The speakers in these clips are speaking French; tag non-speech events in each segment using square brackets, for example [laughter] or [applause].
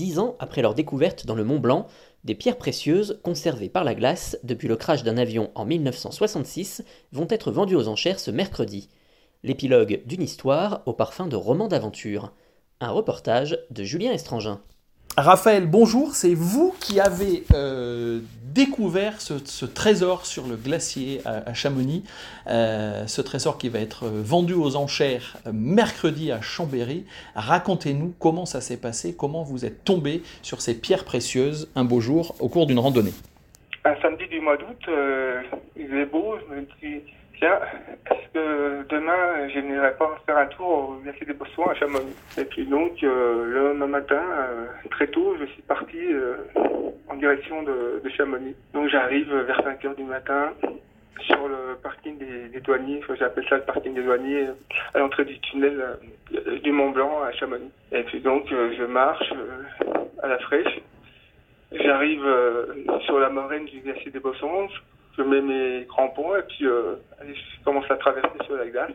dix ans après leur découverte dans le Mont Blanc, des pierres précieuses, conservées par la glace depuis le crash d'un avion en 1966, vont être vendues aux enchères ce mercredi. L'épilogue d'une histoire au parfum de roman d'aventure. Un reportage de Julien Estrangin. Raphaël, bonjour, c'est vous qui avez euh, découvert ce, trésor sur le glacier à, Chamonix, euh, ce trésor qui va être vendu aux enchères mercredi à Chambéry. Racontez-nous comment ça s'est passé, comment vous êtes tombé sur ces pierres précieuses un beau jour au cours d'une randonnée. Un samedi du mois d'août, euh, il est beau, je me dis tiens, est-ce que demain, je n'irai pas faire un tour au glacier des Bossons à Chamonix? Et puis donc, euh, le lendemain matin, euh, très tôt, je suis parti euh, en direction de, Chamonix. Donc j'arrive vers 5 heures du matin sur le parking des, douaniers, j'appelle ça le parking des douaniers, à l'entrée du tunnel du Mont Blanc à Chamonix. Et puis donc, je marche à la fraîche. J'arrive sur la moraine du glacier des Bossons je mets mes crampons et puis euh, je commence à traverser sur la glace.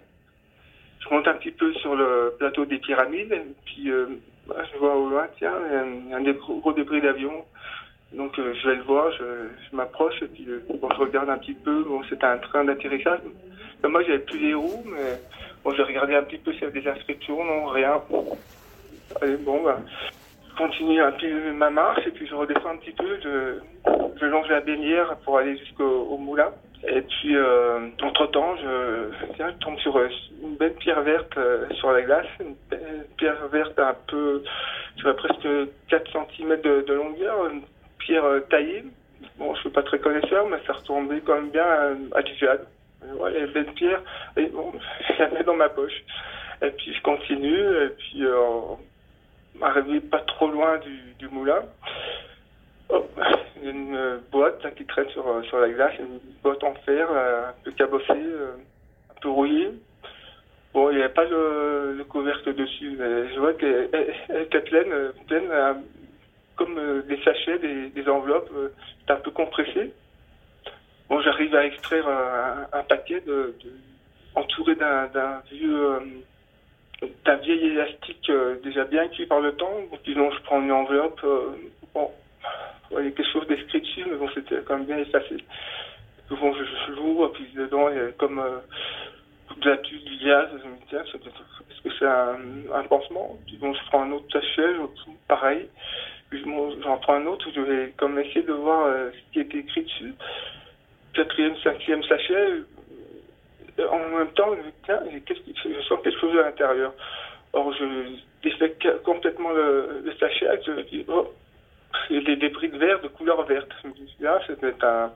Je monte un petit peu sur le plateau des pyramides et puis euh, bah, je vois au loin, tiens, un, un gros, débris d'avion. Donc euh, je vais le voir, je, m'approche et puis bon, je regarde un petit peu. Bon, c'est un train d'atterrissage. Moi, j'avais plus les roues, mais bon, j'ai regardé un petit peu s'il y avait des inscriptions, non, rien. Bon, bah, continue un peu ma marche et puis je redescends un petit peu. Je, longe la baignière pour aller jusqu'au moulin. Et puis, euh, entre-temps, je, tiens, je tombe sur une belle pierre verte euh, sur la glace. Une, pierre verte un peu, tu vois, presque 4 cm de, longueur. Une pierre euh, taillée. Bon, je suis pas très connaisseur, mais ça retombait quand même bien à. Ouais, une belle pierre. Et bon, [laughs] je la mets dans ma poche. Et puis, je continue. Et puis, arrivé pas trop loin du, moulin. Oh, une boîte qui traîne sur, sur la glace, une boîte en fer, euh, un peu cabossée, euh, un peu rouillée. Bon, il n'y avait pas le, le, couvercle dessus, mais je vois qu'elle était pleine, euh, comme des sachets, des, enveloppes, un peu compressées. Bon, j'arrive à extraire un, paquet de entouré d'un vieux d'un vieil élastique euh, déjà bien cuit par le temps. Disons, je prends une enveloppe. Euh, bon, il y a quelque chose d'écrit dessus, mais bon, c'était quand même bien effacé. Bon, je, je l'ouvre, puis dedans, il y a comme euh, de la tuile, du gaz. Je me dis, tiens, est-ce que c'est un, un, pansement? Puis bon, je prends un autre sachet, pareil. Puis j'en prends un autre, je vais comme essayer de voir ce qui était écrit dessus. Quatrième, cinquième sachet, en même temps, je sens quelque chose à l'intérieur. Or, je défais complètement le, sachet, je dis, oh, il y a des débris de verre de couleur verte. Je me dis, là, c'était un,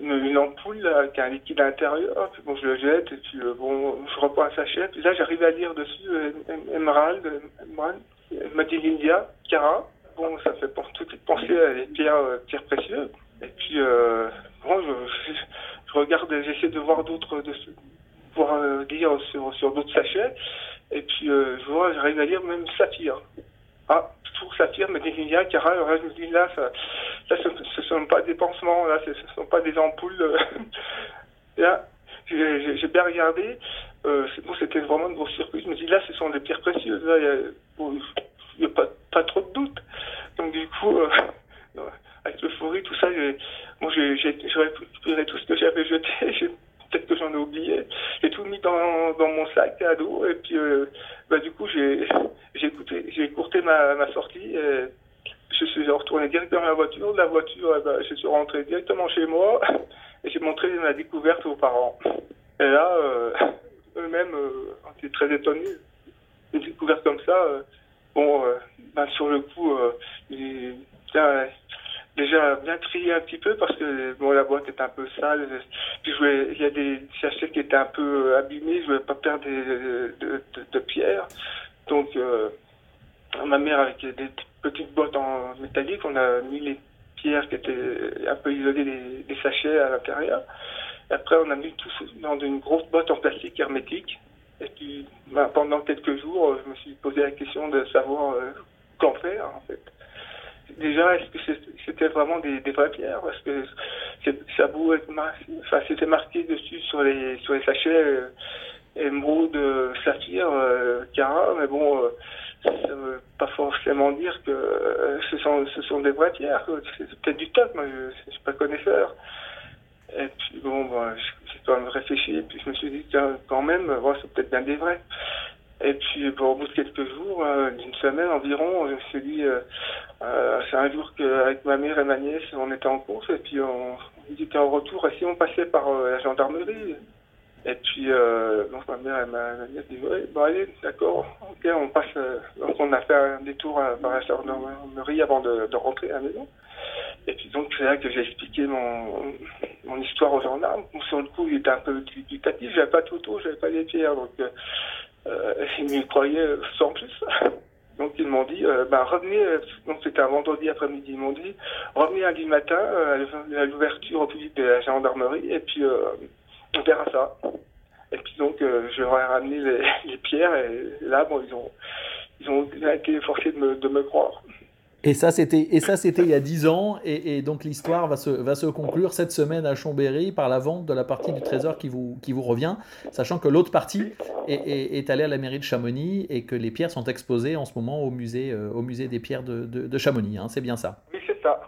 une, ampoule avec un liquide à l'intérieur. Puis bon, je le jette, et puis euh, bon, je reprends un sachet. Puis là, j'arrive à lire dessus euh, Emerald, Emerald, India, Cara. Bon, ça fait tout de penser à des pierres, euh, pierres précieuses. Et puis, euh, bon, je, je regarde, j'essaie de voir d'autres, de voir euh, lire sur d'autres sachets. Et puis, euh, je vois, j'arrive à lire même Saphir. Ah, toujours Saphir, mais il y a Cara, je me dis là, ça, là, ce ne sont pas des pansements, là, ce ne sont pas des ampoules. [laughs] là, j'ai bien regardé. Euh, bon, c'était vraiment de gros circuits. Je me dis là, ce sont des pierres précieuses. Là, il n'y a, pas, pas trop de doute. Donc, du coup, euh, [laughs] avec l'euphorie, tout ça, j'ai Bon, récupéré tout ce que j'avais jeté. [laughs] Peut-être que j'en ai oublié. Dans, mon sac à dos. Et puis, euh, bah, du coup, j'ai [laughs] j'ai écourté ma, sortie. Et je suis retourné directement à la voiture. De la voiture, bah, je suis rentré directement chez moi. [laughs] Et j'ai montré ma découverte aux parents. Et là, euh, eux-mêmes euh, étaient très étonnés. Une découverte comme ça, euh, bon, bah, sur le coup, euh, tiens, déjà bien trié un petit peu parce que bon la boîte est un peu sale. Puis je voulais, il y a des sachets qui étaient un peu euh, abîmés. Je voulais pas perdre de, de, de, pierres. Donc euh, ma mère avec des petites boîtes en métallique on a mis les pierres qui étaient un peu isolées des, des sachets à l'intérieur. Après on a mis tout dans une grosse boîte en plastique hermétique. Et puis ben, pendant quelques jours je me suis posé la question de savoir euh, qu'en faire en fait déjà, est-ce que c'était vraiment des, des, vraies pierres Parce que ça enfin, c'était marqué dessus sur les, sur les sachets euh, émeraude, saphir, euh, cara, mais bon, euh, ça veut pas forcément dire que euh, ce sont, ce sont des vraies pierres. C'est peut-être du top, moi je, suis pas connaisseur. Et puis bon, bah, j'ai quand même réfléchi, et puis je me suis dit, tiens, quand même, c'est peut-être bien des vrais. Et puis bon, au bout de quelques jours, euh, d'une semaine environ, je me suis dit, euh, euh, c'est un jour qu'avec ma mère et ma nièce, on était en course, et puis on, on était en retour, et si on passait par la gendarmerie, et puis, euh, donc ma mère, elle m'a dit, ouais, bon allez, d'accord, ok, on passe. Euh, donc on a fait un détour euh, par la gendarmerie avant de, de, rentrer à la maison. Et puis donc c'est là que j'ai expliqué mon, mon histoire aux gendarmes. sur le coup, il était un peu dubitatif, j'avais pas de photo, j'avais pas les pierres, donc euh, ils me croyaient sans plus. [laughs] Donc ils m'ont dit, euh, bah, revenez, donc c'était un vendredi après-midi, ils m'ont dit, revenez lundi matin à l'ouverture au public de la gendarmerie, et puis on verra ça. Et puis donc, euh, je leur ai ramené [laughs] les, pierres et là, bon, ils ont, ils ont été forcés de me, de me croire. Et ça, c'était, et ça, c'était il y a 10 ans. Et, donc, l'histoire va se, va se conclure cette semaine à Chambéry par la vente de la partie du trésor qui vous, qui vous revient, sachant que l'autre partie est, est, allée à la mairie de Chamonix et que les pierres sont exposées en ce moment au musée, euh, au musée des pierres de, de, de Chamonix. Hein, c'est bien ça. Oui, c'est ça.